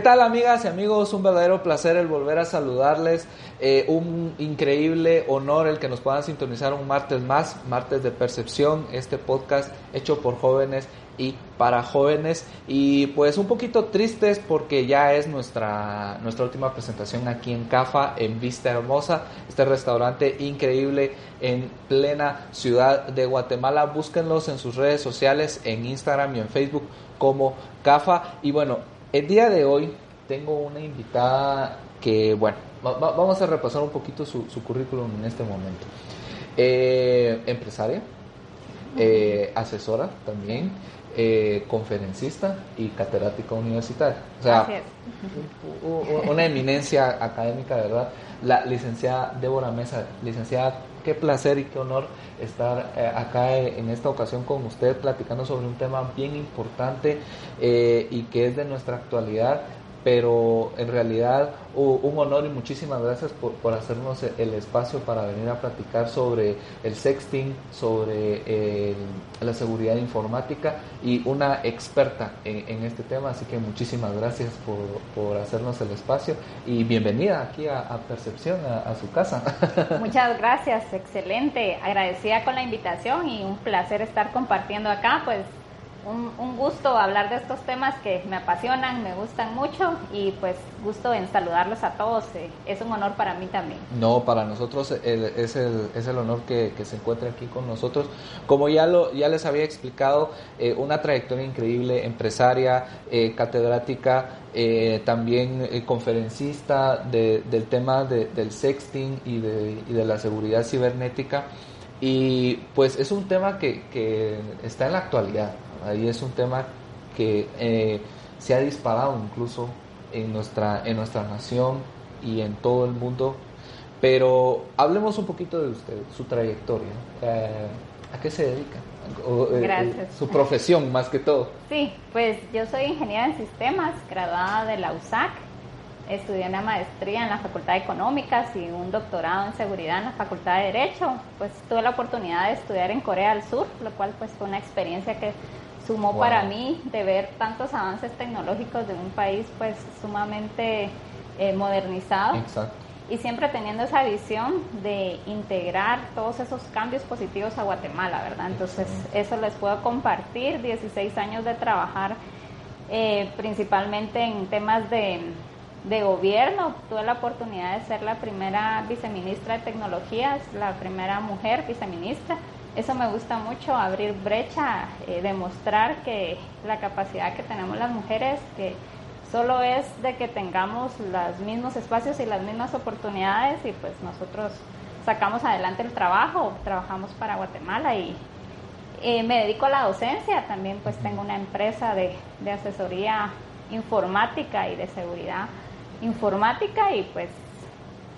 ¿Qué tal amigas y amigos? Un verdadero placer el volver a saludarles. Eh, un increíble honor el que nos puedan sintonizar un martes más, martes de percepción, este podcast hecho por jóvenes y para jóvenes y pues un poquito tristes porque ya es nuestra nuestra última presentación aquí en Cafa en Vista Hermosa, este restaurante increíble en plena ciudad de Guatemala. Búsquenlos en sus redes sociales, en Instagram y en Facebook como Cafa y bueno, el día de hoy tengo una invitada que, bueno, vamos a repasar un poquito su, currículum en este momento. Eh, empresaria, eh, asesora también, eh, conferencista y catedrática universitaria. O sea, una eminencia académica, ¿verdad? La licenciada Débora Mesa, licenciada, qué placer y qué honor estar eh, acá en esta ocasión con usted platicando sobre un tema bien importante eh, y que es de nuestra actualidad pero en realidad un honor y muchísimas gracias por, hacernos el espacio para venir a platicar sobre el sexting, sobre la seguridad informática y una experta en, este tema, así que muchísimas gracias por, hacernos el espacio y bienvenida aquí a, Percepción, a, su casa. Muchas gracias, excelente, agradecida con la invitación y un placer estar compartiendo acá, pues un, gusto hablar de estos temas que me apasionan, me gustan mucho y pues gusto en saludarlos a todos. Eh, es un honor para mí también. No, para nosotros es, el, es el honor que, se encuentre aquí con nosotros. Como ya, lo, ya les había explicado, eh, una trayectoria increíble, empresaria, eh, catedrática, también conferencista del tema del sexting y de, y de la seguridad cibernética. Y pues es un tema que, que está en la actualidad. Ahí es un tema que eh, se ha disparado incluso en nuestra, en nuestra nación y en todo el mundo. Pero hablemos un poquito de usted, su trayectoria. Eh, ¿A qué se dedica? Eh, Gracias. su profesión más que todo. Sí, pues yo soy ingeniera en sistemas, graduada de la USAC. Estudié una maestría en la Facultad de Económicas y un doctorado en seguridad en la Facultad de Derecho. Pues tuve la oportunidad de estudiar en Corea del Sur, lo cual pues fue una experiencia que sumó para mí de ver tantos avances tecnológicos de un país pues sumamente eh, modernizado. Y siempre teniendo esa visión de integrar todos esos cambios positivos a Guatemala, ¿verdad? Entonces, eso les puedo compartir. 16 años de trabajar eh, principalmente en temas de, de gobierno. Tuve la oportunidad de ser la primera viceministra de tecnologías, la primera mujer viceministra eso me gusta mucho, abrir brecha, eh, demostrar que la capacidad que tenemos las mujeres, que solo es de que tengamos los mismos espacios y las mismas oportunidades y pues nosotros sacamos adelante el trabajo, trabajamos para Guatemala y eh, me dedico a la docencia, también pues tengo una empresa de, de asesoría informática y de seguridad informática y pues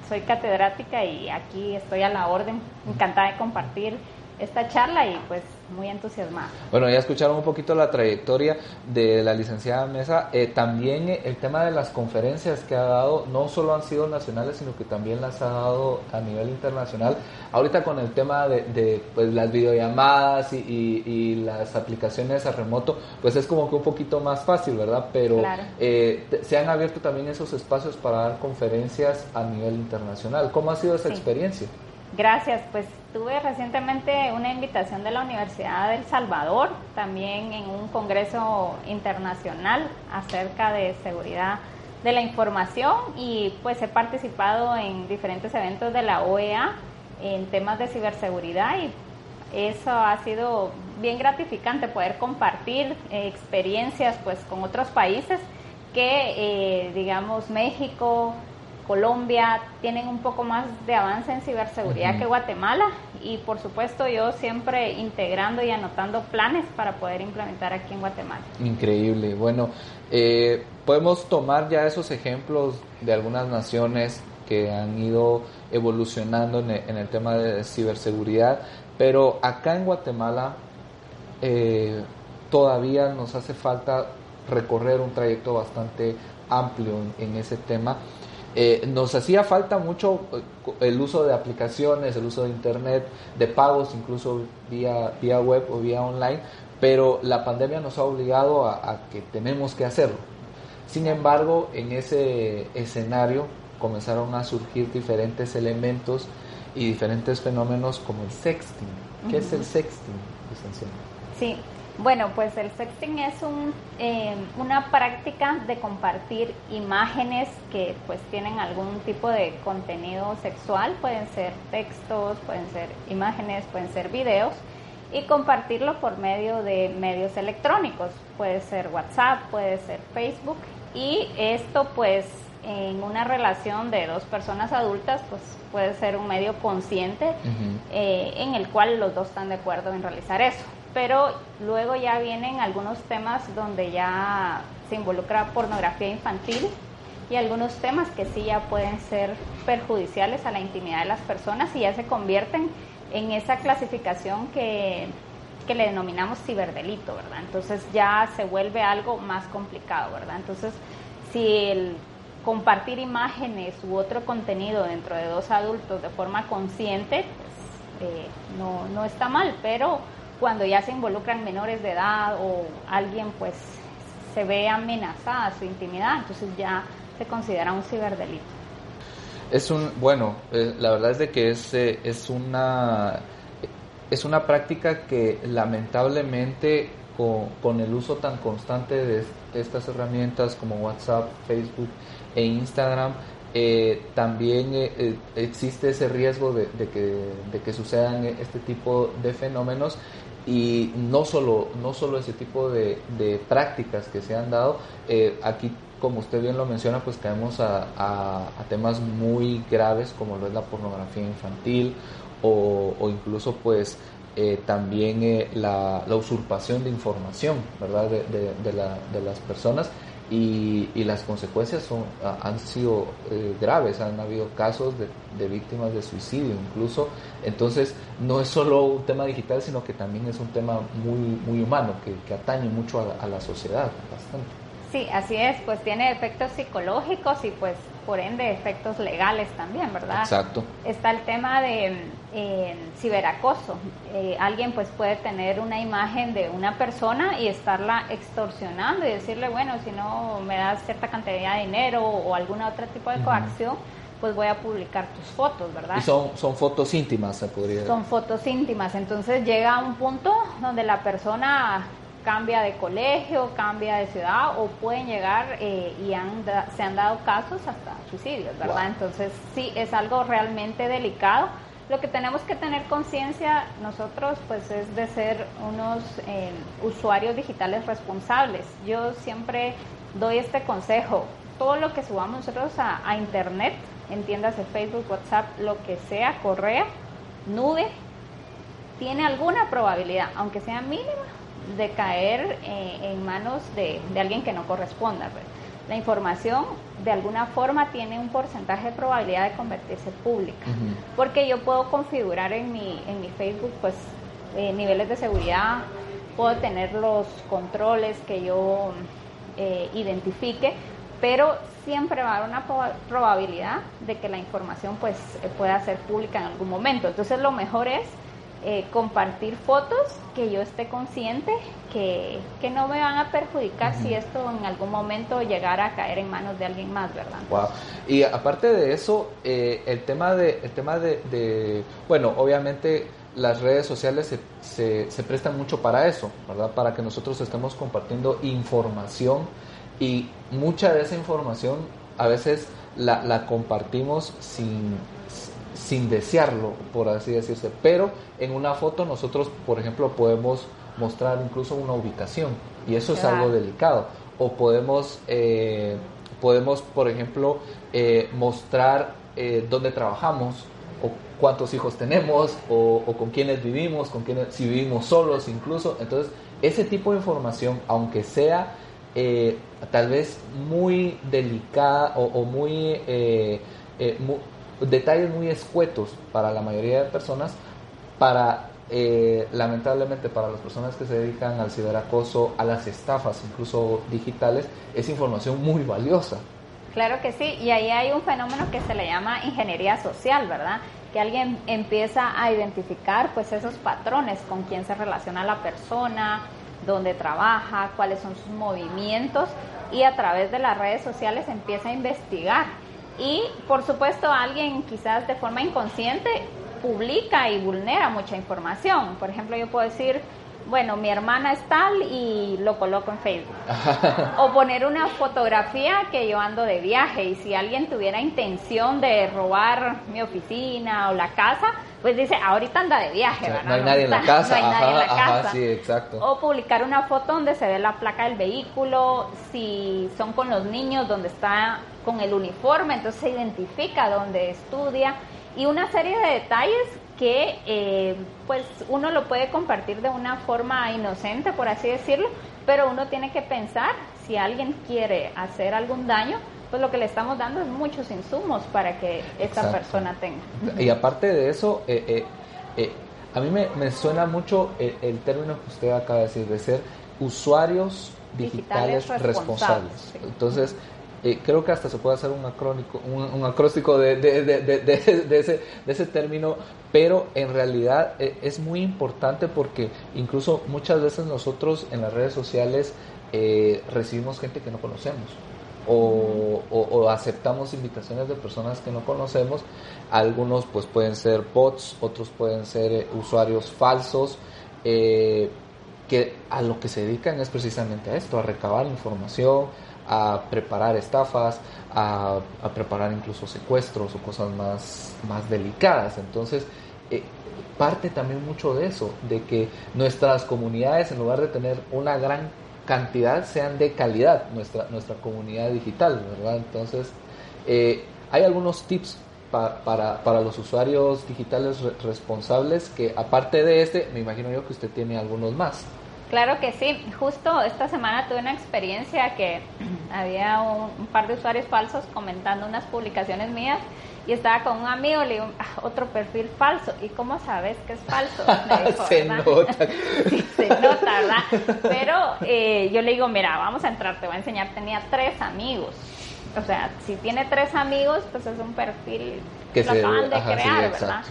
soy catedrática y aquí estoy a la orden, encantada de compartir esta charla y pues muy entusiasmada. Bueno, ya escucharon un poquito la trayectoria de la licenciada Mesa. Eh, también el tema de las conferencias que ha dado, no solo han sido nacionales, sino que también las ha dado a nivel internacional. Ahorita con el tema de, pues, las videollamadas y, las aplicaciones a remoto, pues es como que un poquito más fácil, ¿verdad? Pero eh, se han abierto también esos espacios para dar conferencias a nivel internacional. ¿Cómo ha sido esa experiencia? Gracias, pues tuve recientemente una invitación de la Universidad del Salvador, también en un congreso internacional acerca de seguridad de la información y pues he participado en diferentes eventos de la OEA en temas de ciberseguridad y eso ha sido bien gratificante poder compartir eh, experiencias pues con otros países que eh, digamos México, Colombia tienen un poco más de avance en ciberseguridad que Guatemala y por supuesto yo siempre integrando y anotando planes para poder implementar aquí en Guatemala. Increíble. Bueno, eh, podemos tomar ya esos ejemplos de algunas naciones que han ido evolucionando en el, tema de ciberseguridad, pero acá en Guatemala eh, todavía nos hace falta recorrer un trayecto bastante amplio en ese tema. Eh, nos hacía falta mucho eh, el uso de aplicaciones, el uso de internet, de pagos incluso vía, vía web o vía online, pero la pandemia nos ha obligado a, que tenemos que hacerlo. Sin embargo, en ese escenario comenzaron a surgir diferentes elementos y diferentes fenómenos como el sexting. ¿Qué es el sexting, Sí, bueno, pues el sexting es un, eh, una práctica de compartir imágenes que pues tienen algún tipo de contenido sexual, pueden ser textos, pueden ser imágenes, pueden ser videos, y compartirlo por medio de medios electrónicos, puede ser WhatsApp, puede ser Facebook, y esto pues en una relación de dos personas adultas pues puede ser un medio consciente eh, en el cual los dos están de acuerdo en realizar eso pero luego ya vienen algunos temas donde ya se involucra pornografía infantil y algunos temas que sí ya pueden ser perjudiciales a la intimidad de las personas y ya se convierten en esa clasificación que, que le denominamos ciberdelito, ¿verdad? Entonces ya se vuelve algo más complicado, ¿verdad? Entonces, si el compartir imágenes u otro contenido dentro de dos adultos de forma consciente, pues, eh, no, no está mal, pero cuando ya se involucran menores de edad o alguien pues se ve amenazada su intimidad, entonces ya se considera un ciberdelito. Es un, bueno, eh, la verdad es de que es, eh, es una es una práctica que lamentablemente con, el uso tan constante de estas herramientas como WhatsApp, Facebook e Instagram, eh, también existe ese riesgo de, que, de que sucedan este tipo de fenómenos y no solo, no solo ese tipo de, prácticas que se han dado, eh, aquí como usted bien lo menciona, pues caemos a, temas muy graves como lo es la pornografía infantil o, incluso pues eh, también eh, la, la, usurpación de información, ¿verdad? De, la, de las personas y, y, las consecuencias son, han sido eh, graves, han habido casos de, de, víctimas de suicidio incluso, entonces no es solo un tema digital, sino que también es un tema muy, muy humano, que, que atañe mucho a, a la sociedad bastante. Sí, así es, pues tiene efectos psicológicos y pues por ende efectos legales también, ¿verdad? Exacto. Está el tema de eh, ciberacoso. Eh, alguien pues puede tener una imagen de una persona y estarla extorsionando y decirle, bueno, si no me das cierta cantidad de dinero o algún otro tipo de coacción, pues voy a publicar tus fotos, ¿verdad? Y son, son fotos íntimas, se podría decir. Son fotos íntimas, entonces llega a un punto donde la persona cambia de colegio, cambia de ciudad o pueden llegar eh, y han se han dado casos hasta suicidios, ¿verdad? Entonces sí, es algo realmente delicado. Lo que tenemos que tener conciencia nosotros pues es de ser unos eh, usuarios digitales responsables. Yo siempre doy este consejo, todo lo que subamos nosotros a, a internet, entiéndase Facebook, WhatsApp, lo que sea, correo, nube, tiene alguna probabilidad, aunque sea mínima, de caer eh, en manos de, de, alguien que no corresponda. Pues. La información de alguna forma tiene un porcentaje de probabilidad de convertirse pública, uh -huh. porque yo puedo configurar en mi, en mi Facebook pues eh, niveles de seguridad, puedo tener los controles que yo eh, identifique, pero siempre va a haber una probabilidad de que la información pues pueda ser pública en algún momento. Entonces lo mejor es eh, compartir fotos que yo esté consciente que, que no me van a perjudicar uh -huh. si esto en algún momento llegara a caer en manos de alguien más, ¿verdad? Wow. Y aparte de eso, eh, el tema de, el tema de, de, bueno, obviamente las redes sociales se, se, se, prestan mucho para eso, ¿verdad? Para que nosotros estemos compartiendo información y mucha de esa información a veces la, la compartimos sin, sin desearlo, por así decirse. Pero en una foto nosotros, por ejemplo, podemos mostrar incluso una ubicación y eso es algo delicado. O podemos, eh, podemos por ejemplo, eh, mostrar eh, dónde trabajamos o cuántos hijos tenemos o, o, con quiénes vivimos, con quiénes, si vivimos solos incluso. Entonces, ese tipo de información, aunque sea eh, tal vez muy delicada o, o muy, muy detalles muy escuetos para la mayoría de personas, para eh, lamentablemente para las personas que se dedican al ciberacoso, a las estafas, incluso digitales, es información muy valiosa. Claro que sí, y ahí hay un fenómeno que se le llama ingeniería social, ¿verdad? Que alguien empieza a identificar pues esos patrones con quién se relaciona la persona, dónde trabaja, cuáles son sus movimientos y a través de las redes sociales empieza a investigar. Y por supuesto alguien quizás de forma inconsciente publica y vulnera mucha información. Por ejemplo, yo puedo decir, bueno, mi hermana es tal y lo coloco en Facebook. o poner una fotografía que yo ando de viaje y si alguien tuviera intención de robar mi oficina o la casa, pues dice, ahorita anda de viaje, ¿verdad? No hay nadie en la casa. No hay nadie en la casa. sí, exacto. O publicar una foto donde se ve la placa del vehículo, si son con los niños, donde está con el uniforme, entonces se identifica dónde estudia y una serie de detalles que eh, pues uno lo puede compartir de una forma inocente, por así decirlo, pero uno tiene que pensar si alguien quiere hacer algún daño, pues lo que le estamos dando es muchos insumos para que esta persona tenga. Y aparte de eso, eh, eh, a mí me, suena mucho el, término que usted acaba de decir, de ser usuarios digitales, responsables. Entonces, eh, creo que hasta se puede hacer un, acrónico, un, acróstico de, ese, de ese término, pero en realidad eh, es muy importante porque incluso muchas veces nosotros en las redes sociales eh, recibimos gente que no conocemos. O, o, aceptamos invitaciones de personas que no conocemos. Algunos pues pueden ser bots, otros pueden ser usuarios falsos, que a lo que se dedican es precisamente a esto, a recabar información, a preparar estafas, a, preparar incluso secuestros o cosas más, más delicadas. Entonces, eh, parte también mucho de eso, de que nuestras comunidades, en lugar de tener una gran cantidad, sean de calidad, nuestra, nuestra comunidad digital, ¿verdad? Entonces, eh, hay algunos tips para, para, los usuarios digitales responsables que aparte de este, me imagino yo que usted tiene algunos más. Claro que sí. Justo esta semana tuve una experiencia que había un, par de usuarios falsos comentando unas publicaciones mías y estaba con un amigo, le digo, ah, otro perfil falso. ¿Y cómo sabes que es falso? se nota. sí, se nota, ¿verdad? Pero eh, yo le digo, mira, vamos a entrar, te voy a enseñar. Tenía tres amigos. O sea, si tiene tres amigos, pues es un perfil que lo acaban de crear, ¿verdad?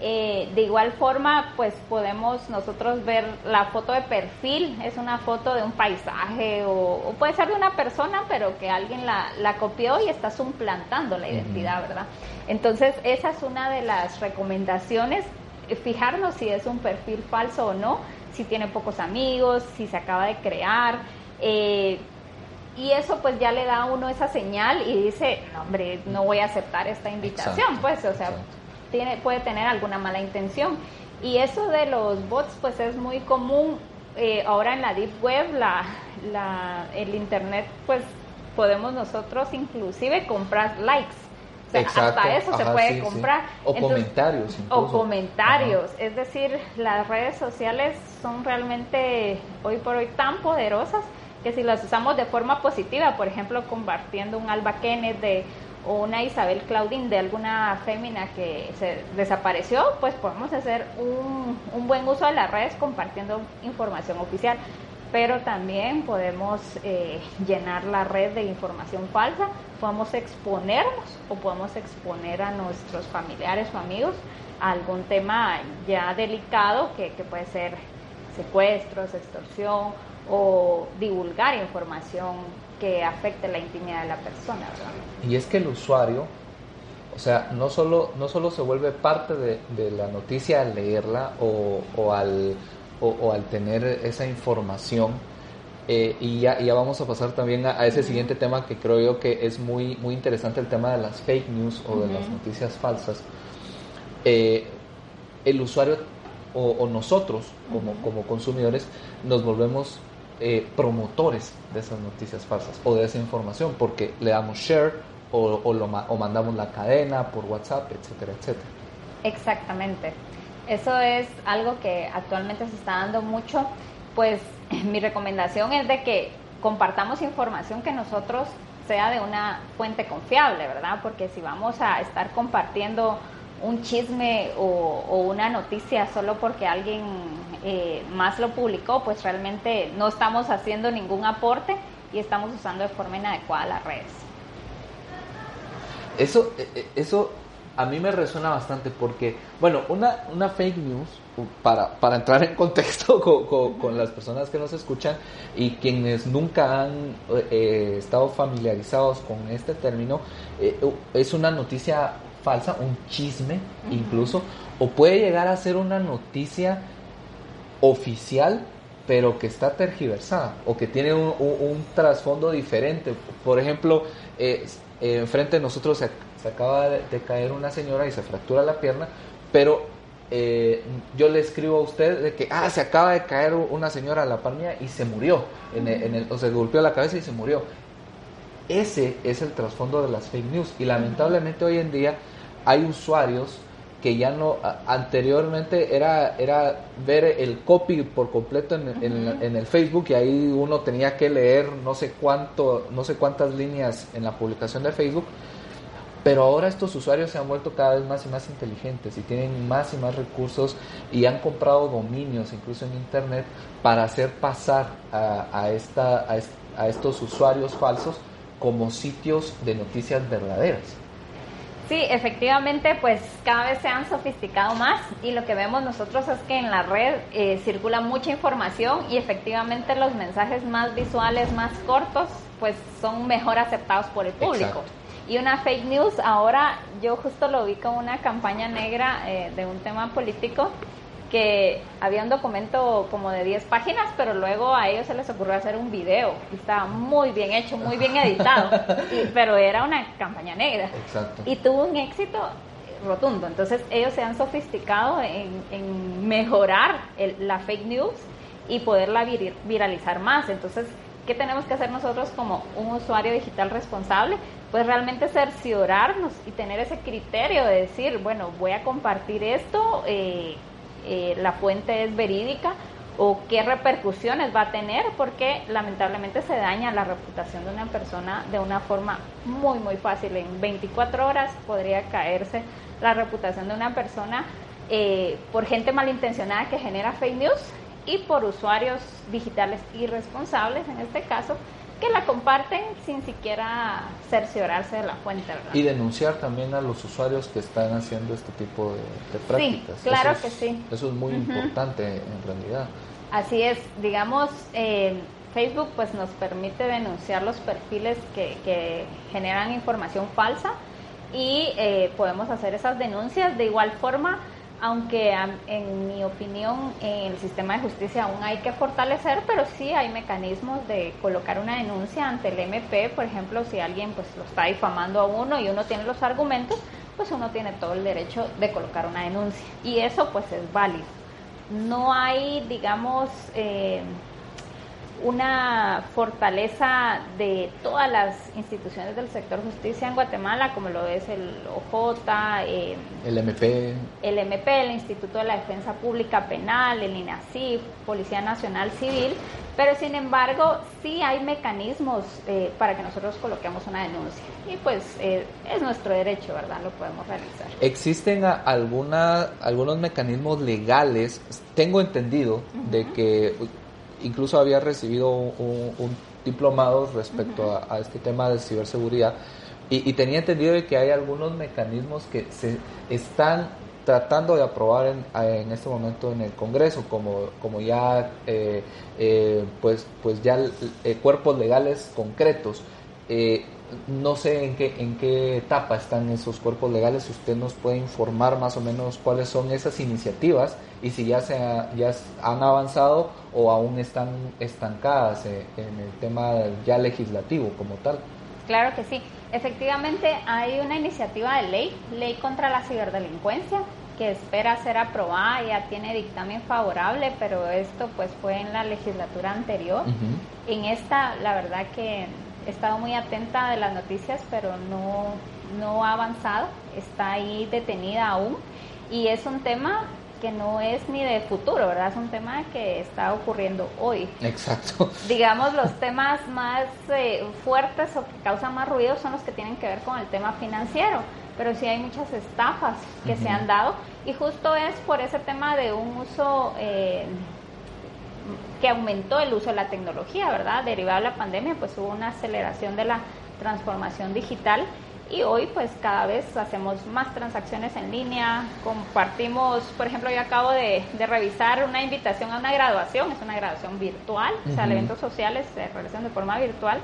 Eh, de igual forma, pues podemos nosotros ver la foto de perfil, es una foto de un paisaje o, puede ser de una persona, pero que alguien la, copió y está suplantando la identidad, ¿verdad? Entonces, esa es una de las recomendaciones, eh, fijarnos si es un perfil falso o no, si tiene pocos amigos, si se acaba de crear. Eh, y eso pues ya le da a uno esa señal y dice, no, hombre, no voy a aceptar esta invitación, pues, o sea, tiene, puede tener alguna mala intención. Y eso de los bots, pues es muy común. Eh, ahora en la Deep Web, la, la, el Internet, pues podemos nosotros inclusive comprar likes. O sea, hasta eso se puede comprar. O comentarios. O comentarios. Es decir, las redes sociales son realmente hoy por hoy tan poderosas que si las usamos de forma positiva, por ejemplo, compartiendo un Alba Kenneth de o una Isabel Claudín de alguna fémina que se desapareció, pues podemos hacer un, un, buen uso de las redes compartiendo información oficial. Pero también podemos eh, llenar la red de información falsa, podemos exponernos o podemos exponer a nuestros familiares o amigos a algún tema ya delicado que, que puede ser secuestros, extorsión o divulgar información que afecte la intimidad de la persona. Y es que el usuario, o sea, no solo, no solo se vuelve parte de, la noticia al leerla o, o al, o, al tener esa información, eh, y, ya, ya, vamos a pasar también a, ese siguiente tema que creo yo que es muy, muy interesante, el tema de las fake news o de las noticias falsas. Eh, el usuario o, nosotros como, como consumidores nos volvemos eh, promotores de esas noticias falsas o de esa información porque le damos share o, o, lo, o mandamos la cadena por WhatsApp, etcétera, etcétera. Exactamente. Eso es algo que actualmente se está dando mucho. Pues mi recomendación es de que compartamos información que nosotros sea de una fuente confiable, ¿verdad? Porque si vamos a estar compartiendo un chisme o, una noticia solo porque alguien eh, más lo publicó, pues realmente no estamos haciendo ningún aporte y estamos usando de forma inadecuada las redes. Eso, eh, eh, eso a mí me resuena bastante porque, bueno, una, una fake news, para, para entrar en contexto con, las personas que nos escuchan y quienes nunca han eh, estado familiarizados con este término, eh, es una noticia falsa, un chisme incluso, o puede llegar a ser una noticia oficial pero que está tergiversada o que tiene un, trasfondo diferente. Por ejemplo, eh, enfrente de nosotros se, acaba de, caer una señora y se fractura la pierna, pero eh, yo le escribo a usted de que, ah, se acaba de caer una señora a la par y se murió, en el, o se golpeó la cabeza y se murió. Ese es el trasfondo de las fake news y lamentablemente hoy en día hay usuarios que ya no anteriormente era era ver el copy por completo en, en, el Facebook y ahí uno tenía que leer no sé cuánto no sé cuántas líneas en la publicación de Facebook. Pero ahora estos usuarios se han vuelto cada vez más y más inteligentes y tienen más y más recursos y han comprado dominios incluso en internet para hacer pasar a, a esta a, a estos usuarios falsos como sitios de noticias verdaderas Sí, efectivamente, pues cada vez se han sofisticado más y lo que vemos nosotros es que en la red eh, circula mucha información y efectivamente los mensajes más visuales, más cortos, pues son mejor aceptados por el público. Y una fake news, ahora yo justo lo vi con una campaña negra eh, de un tema político que había un documento como de 10 páginas, pero luego a ellos se les ocurrió hacer un video y estaba muy bien hecho, muy bien editado, pero era una campaña negra. Y tuvo un éxito rotundo. Entonces ellos se han sofisticado en, mejorar la fake news y poderla viralizar más. Entonces, ¿qué tenemos que hacer nosotros como un usuario digital responsable? Pues realmente cerciorarnos y tener ese criterio de decir, bueno, voy a compartir esto. Eh, eh, la fuente es verídica o qué repercusiones va a tener, porque lamentablemente se daña la reputación de una persona de una forma muy, muy fácil. En 24 horas podría caerse la reputación de una persona eh, por gente malintencionada que genera fake news y por usuarios digitales irresponsables, en este caso, que la comparten sin siquiera cerciorarse de la fuente. Y denunciar también a los usuarios que están haciendo este tipo de, prácticas. Sí, claro que sí. Eso es muy importante en realidad. Así es, digamos, eh, Facebook pues nos permite denunciar los perfiles que, que generan información falsa y eh, podemos hacer esas denuncias de igual forma aunque en mi opinión el sistema de justicia aún hay que fortalecer, pero sí hay mecanismos de colocar una denuncia ante el MP, por ejemplo, si alguien pues lo está difamando a uno y uno tiene los argumentos, pues uno tiene todo el derecho de colocar una denuncia y eso pues es válido. No hay, digamos, eh, una fortaleza de todas las instituciones del sector justicia en Guatemala, como lo es el OJ, eh, el MP, el MP, el Instituto de la Defensa Pública Penal, el INACIF, Policía Nacional Civil, pero sin embargo sí hay mecanismos eh, para que nosotros coloquemos una denuncia y pues eh, es nuestro derecho, ¿verdad? Lo podemos realizar. ¿Existen alguna, algunos mecanismos legales? Tengo entendido de que incluso había recibido un, diplomado respecto a, este tema de ciberseguridad y, tenía entendido de que hay algunos mecanismos que se están tratando de aprobar en, este momento en el Congreso, como, como ya eh, eh, pues, pues ya eh, cuerpos legales concretos. No sé en qué, en qué etapa están esos cuerpos legales, usted nos puede informar más o menos cuáles son esas iniciativas y si ya, se ya han avanzado o aún están estancadas en el tema ya legislativo como tal. Claro que sí. Efectivamente, hay una iniciativa de ley, ley contra la ciberdelincuencia, que espera ser aprobada, ya tiene dictamen favorable, pero esto pues fue en la legislatura anterior. En esta, la verdad que he estado muy atenta de las noticias, pero no, no ha avanzado, está ahí detenida aún. Y es un tema que no es ni de futuro, ¿verdad? Es un tema que está ocurriendo hoy. Exacto. Digamos, los temas más eh, fuertes o que causan más ruido son los que tienen que ver con el tema financiero, pero sí hay muchas estafas que se han dado y justo es por ese tema de un uso... Eh, que aumentó el uso de la tecnología, ¿verdad? Derivado de la pandemia, pues hubo una aceleración de la transformación digital y hoy pues cada vez hacemos más transacciones en línea, compartimos, por ejemplo yo acabo de, revisar una invitación a una graduación, es una graduación virtual, o sea, eventos sociales se realizan de forma virtual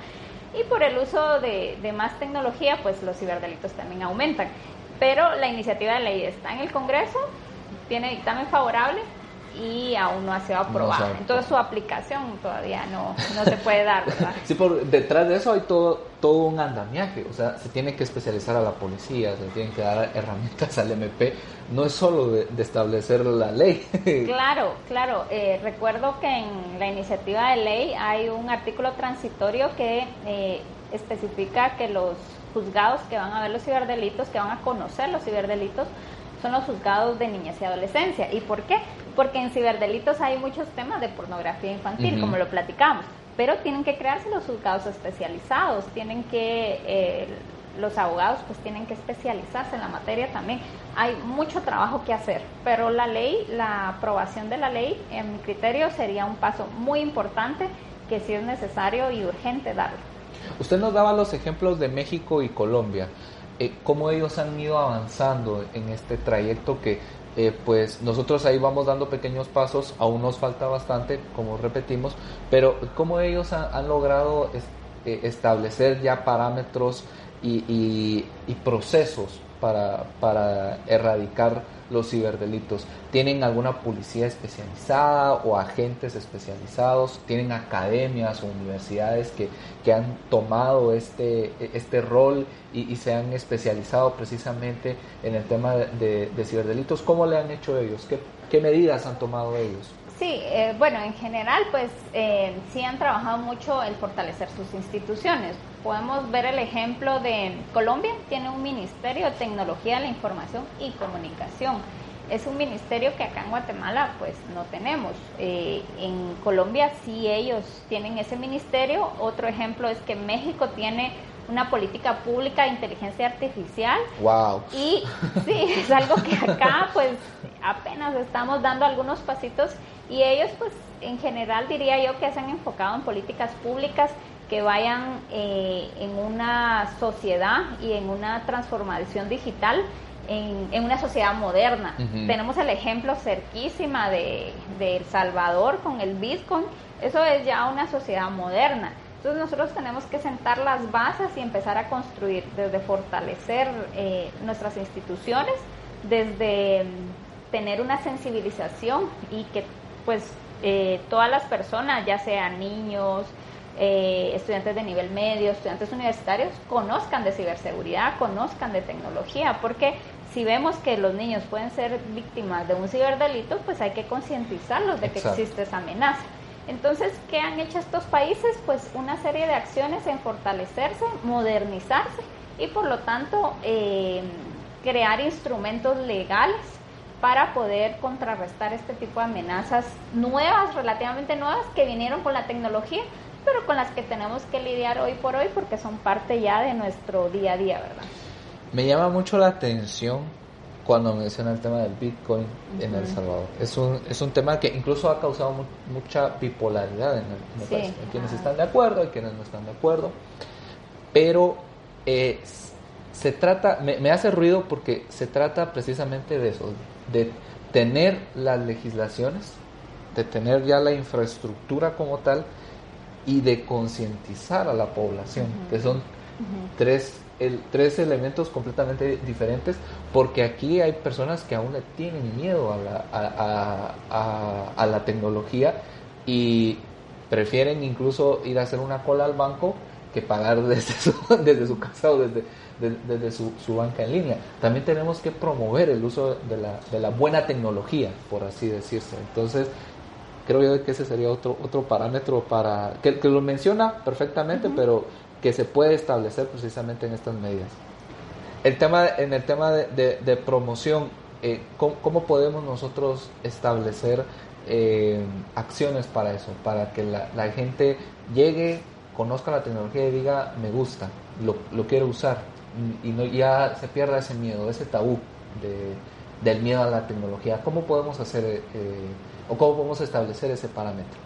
y por el uso de, de más tecnología pues los ciberdelitos también aumentan. Pero la iniciativa de ley está en el Congreso, tiene dictamen favorable, y aún no ha sido aprobada. Entonces su aplicación todavía no, no se puede dar, ¿verdad? sí, por detrás de eso hay todo, todo un andamiaje, o sea, se tiene que especializar a la policía, se tienen que dar herramientas al MP, no es solo de, establecer la ley. claro, claro, eh, recuerdo que en la iniciativa de ley hay un artículo transitorio que eh, especifica que los juzgados que van a ver los ciberdelitos, que van a conocer los ciberdelitos, son los juzgados de niñez y adolescencia. ¿Y por qué? Porque en ciberdelitos hay muchos temas de pornografía infantil, como lo platicamos, pero tienen que crearse los juzgados especializados, tienen que... Eh, los abogados pues tienen que especializarse en la materia también. Hay mucho trabajo que hacer, pero la ley, la aprobación de la ley, en mi criterio, sería un paso muy importante que sí es necesario y urgente darlo. Usted nos daba los ejemplos de México y Colombia. Eh, cómo ellos han ido avanzando en este trayecto que eh, pues nosotros ahí vamos dando pequeños pasos, aún nos falta bastante, como repetimos, pero cómo ellos han, logrado eh, establecer ya parámetros y, y procesos para, para erradicar los ciberdelitos? ¿Tienen alguna policía especializada o agentes especializados? ¿Tienen academias o universidades que, que han tomado este, este rol y, se han especializado precisamente en el tema de, ciberdelitos? ¿Cómo le han hecho ellos? ¿Qué, qué medidas han tomado ellos? Sí, eh, bueno, en general, pues eh, sí han trabajado mucho el fortalecer sus instituciones. Podemos ver el ejemplo de Colombia, tiene un Ministerio de Tecnología de la Información y Comunicación. Es un ministerio que acá en Guatemala pues no tenemos. Eh, en Colombia sí ellos tienen ese ministerio. Otro ejemplo es que México tiene una política pública de inteligencia artificial. Wow. Y sí, es algo que acá pues apenas estamos dando algunos pasitos y ellos, pues, en general diría yo que se han enfocado en políticas públicas que vayan eh, en una sociedad y en una transformación digital en, una sociedad moderna. Tenemos el ejemplo cerquísima de, El Salvador con el Bitcoin. Eso es ya una sociedad moderna. Entonces nosotros tenemos que sentar las bases y empezar a construir desde fortalecer eh, nuestras instituciones, desde mm, tener una sensibilización y que pues eh, todas las personas, ya sean niños, eh, estudiantes de nivel medio, estudiantes universitarios, conozcan de ciberseguridad, conozcan de tecnología, porque si vemos que los niños pueden ser víctimas de un ciberdelito, pues hay que concientizarlos de que existe esa amenaza. Entonces, ¿qué han hecho estos países? Pues una serie de acciones en fortalecerse, modernizarse y por lo tanto eh, crear instrumentos legales para poder contrarrestar este tipo de amenazas nuevas, relativamente nuevas, que vinieron con la tecnología, pero con las que tenemos que lidiar hoy por hoy porque son parte ya de nuestro día a día, ¿verdad? Me llama mucho la atención cuando menciona el tema del Bitcoin en El Salvador. Es un, es un tema que incluso ha causado mucha bipolaridad en el, país. Hay quienes están de acuerdo, hay quienes no están de acuerdo, pero eh, se trata, me, me, hace ruido porque se trata precisamente de eso, de tener las legislaciones, de tener ya la infraestructura como tal y de concientizar a la población, que son tres, el, tres elementos completamente diferentes, porque aquí hay personas que aún le tienen miedo a la, a, a, a la tecnología y prefieren incluso ir a hacer una cola al banco que pagar desde su, desde su casa o desde, desde su, su, banca en línea. También tenemos que promover el uso de la, de la buena tecnología, por así decirse. Entonces, creo yo que ese sería otro, otro parámetro para que, que lo menciona perfectamente, pero que se puede establecer precisamente en estas medidas. El tema, en el tema de, de, promoción, eh, ¿cómo, podemos nosotros establecer eh, acciones para eso? Para que la, la gente llegue conozca la tecnología y diga, me gusta, lo, lo quiero usar, y no, ya se pierda ese miedo, ese tabú de, del miedo a la tecnología. ¿Cómo podemos hacer eh, o cómo podemos establecer ese parámetro?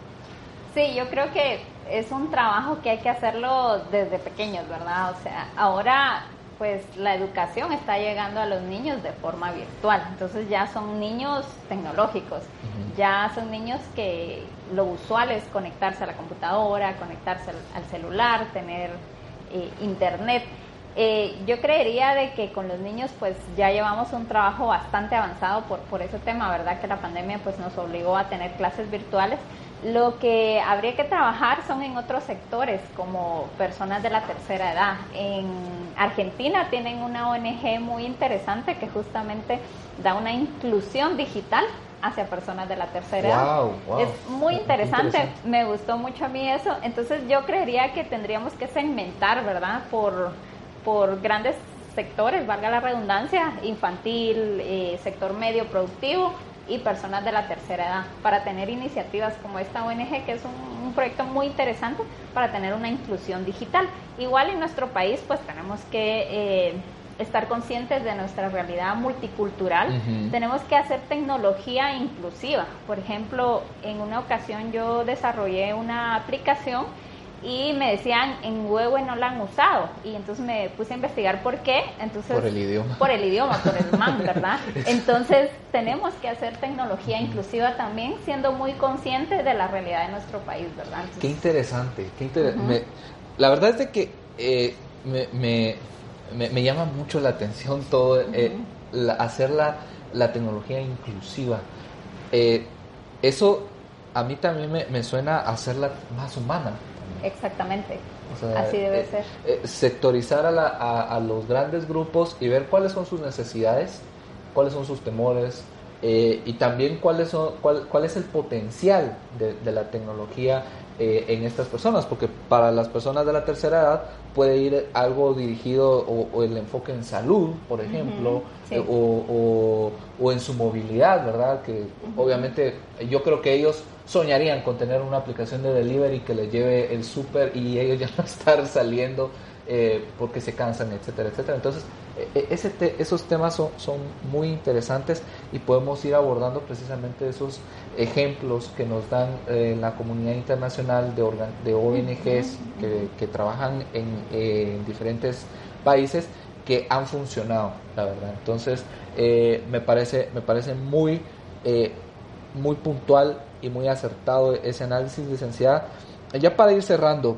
Sí, yo creo que es un trabajo que hay que hacerlo desde pequeños, ¿verdad? O sea, ahora pues la educación está llegando a los niños de forma virtual. Entonces ya son niños tecnológicos, ya son niños que lo usual es conectarse a la computadora, conectarse al celular, tener eh, internet. Eh, yo creería de que con los niños pues ya llevamos un trabajo bastante avanzado por, por ese tema, ¿verdad? Que la pandemia pues nos obligó a tener clases virtuales. Lo que habría que trabajar son en otros sectores, como personas de la tercera edad. En Argentina tienen una ONG muy interesante que justamente da una inclusión digital hacia personas de la tercera edad. Es muy interesante. me gustó mucho a mí eso. Entonces yo creería que tendríamos que segmentar, ¿verdad? Por, por grandes sectores, valga la redundancia, infantil, eh, sector medio productivo y personas de la tercera edad, para tener iniciativas como esta ONG, que es un, proyecto muy interesante para tener una inclusión digital. Igual en nuestro país, pues tenemos que... Eh, estar conscientes de nuestra realidad multicultural, tenemos que hacer tecnología inclusiva. Por ejemplo, en una ocasión yo desarrollé una aplicación y me decían en Huehue no la han usado. Y entonces me puse a investigar por qué. Entonces por el idioma. por el idioma por el man verdad entonces tenemos que hacer tecnología inclusiva también siendo muy conscientes de la realidad de nuestro país verdad qué interesante qué la verdad es de que eh, me, me, llama mucho la atención todo eh, hacer la, la, tecnología inclusiva. Eh, eso a mí también me, me suena a hacerla más humana Exactamente. Así debe eh, ser. Eh, sectorizar a, la, a, los grandes grupos y ver cuáles son sus necesidades, cuáles son sus temores eh, y también cuáles son, cuál, cuál es el potencial de, de la tecnología en estas personas, porque para las personas de la tercera edad puede ir algo dirigido o, el enfoque en salud, por ejemplo, o, o, en su movilidad, ¿verdad? Que obviamente yo creo que ellos soñarían con tener una aplicación de delivery que les lleve el súper y ellos ya no estar saliendo eh, porque se cansan, etcétera, etcétera. Entonces, e, e, ese esos temas son, son muy interesantes y podemos ir abordando precisamente esos ejemplos que nos dan eh, la comunidad internacional de, de ONGs que, que trabajan en, en, diferentes países que han funcionado, la verdad. Entonces, eh, me, parece, me parece muy, muy puntual y muy acertado ese análisis, licenciada. Ya para ir cerrando,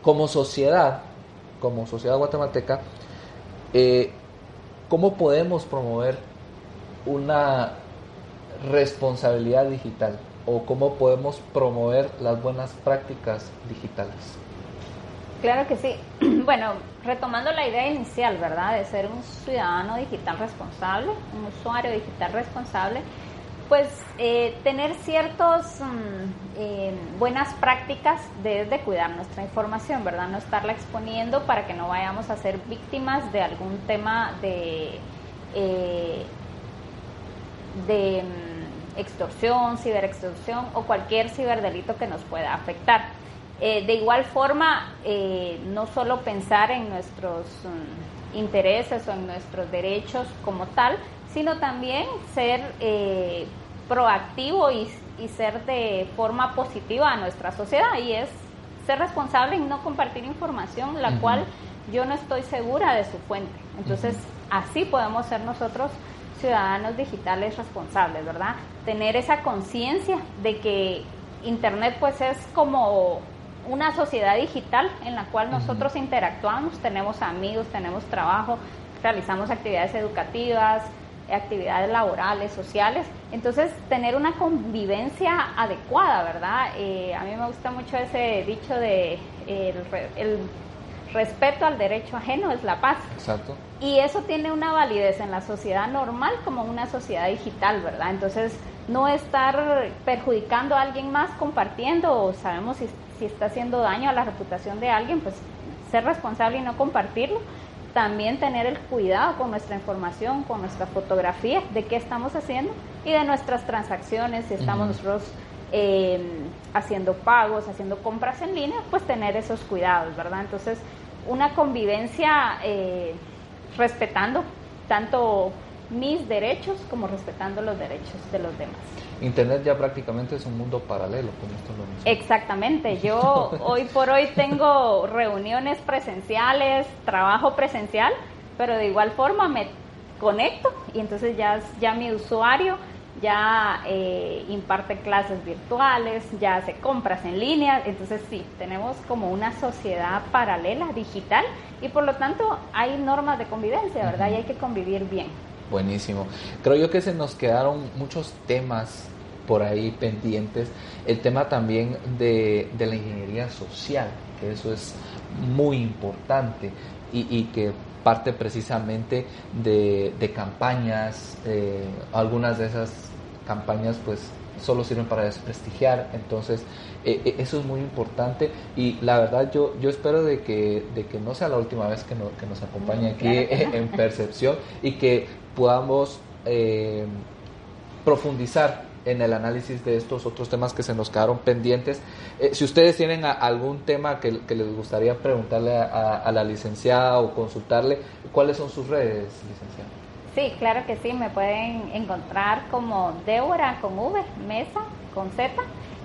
como sociedad, como sociedad guatemalteca, eh, ¿cómo podemos promover una responsabilidad digital? ¿O cómo podemos promover las buenas prácticas digitales? Claro que sí. Bueno, retomando la idea inicial, ¿verdad? De ser un ciudadano digital responsable, un usuario digital responsable, pues eh, tener ciertas mm, eh, buenas prácticas de, cuidar nuestra información, ¿verdad? No estarla exponiendo para que no vayamos a ser víctimas de algún tema de, eh, mm, extorsión, ciberextorsión o cualquier ciberdelito que nos pueda afectar. de igual forma, no solo pensar en nuestros mm, intereses o en nuestros derechos como tal, sino también ser eh, proactivo y, ser de forma positiva a nuestra sociedad y es ser responsable en no compartir información la cual yo no estoy segura de su fuente. Entonces, así podemos ser nosotros ciudadanos digitales responsables, ¿verdad? Tener esa conciencia de que Internet pues es como una sociedad digital en la cual nosotros interactuamos, tenemos amigos, tenemos trabajo, realizamos actividades educativas, actividades laborales, sociales. Entonces, tener una convivencia adecuada, ¿verdad? Eh, a mí me gusta mucho ese dicho de el, respeto al derecho ajeno es la paz. Exacto. Y eso tiene una validez en la sociedad normal como una sociedad digital, ¿verdad? Entonces, no estar perjudicando a alguien más compartiendo o sabemos si, si está haciendo daño a la reputación de alguien, pues ser responsable y no compartirlo también tener el cuidado con nuestra información, con nuestra fotografía, de qué estamos haciendo y de nuestras transacciones, si estamos nosotros em, haciendo pagos, haciendo compras en línea, pues tener esos cuidados, ¿verdad? Entonces, una convivencia eh, respetando tanto mis derechos como respetando los derechos de los demás. Internet ya prácticamente es un mundo paralelo, como esto lo menciona. Exactamente, yo hoy por hoy tengo reuniones presenciales, trabajo presencial, pero de igual forma me conecto y entonces ya, ya mi usuario ya eh, imparte clases virtuales, ya hace compras en línea, entonces sí, tenemos como una sociedad paralela, digital, y por lo tanto hay normas de convivencia, ¿verdad? Y hay que convivir bien. Buenísimo. Creo yo que se nos quedaron muchos temas por ahí pendientes. El tema también de, la ingeniería social, que eso es muy importante y, y que parte precisamente de, de campañas, eh, algunas de esas campañas pues solo sirven para desprestigiar, entonces eh, eh, eso es muy importante y la verdad yo, yo espero de que, de que no sea la última vez que, que nos acompañe aquí en Percepción y que podamos profundizar en el análisis de estos otros temas que se nos quedaron pendientes. Eh, si ustedes tienen algún tema que, les gustaría preguntarle a, la licenciada o consultarle, ¿cuáles son sus redes, licenciada? Sí, claro que sí, me pueden encontrar como Débora con V, Mesa con Z.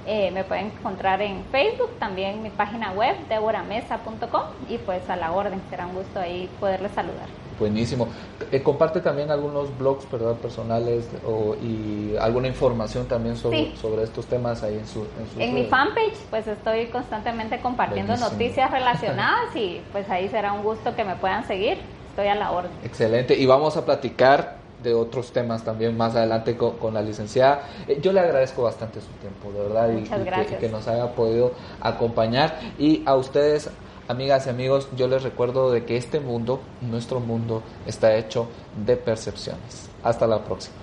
Eh, me pueden encontrar en Facebook, también mi página web, deboramesa.com y pues a la orden, será un gusto ahí poderles saludar. Buenísimo. Eh, comparte también algunos blogs ¿verdad? personales o, y alguna información también sobre, sobre estos temas ahí en su... En, en mi fanpage pues estoy constantemente compartiendo noticias relacionadas y pues ahí será un gusto que me puedan seguir. Estoy a la orden. Excelente. Y vamos a platicar de otros temas también más adelante con, la licenciada. Eh, yo le agradezco bastante su tiempo, de verdad, y, que, nos haya podido acompañar. Y a ustedes, amigas y amigos, yo les recuerdo de que este mundo, nuestro mundo, está hecho de percepciones. Hasta la próxima.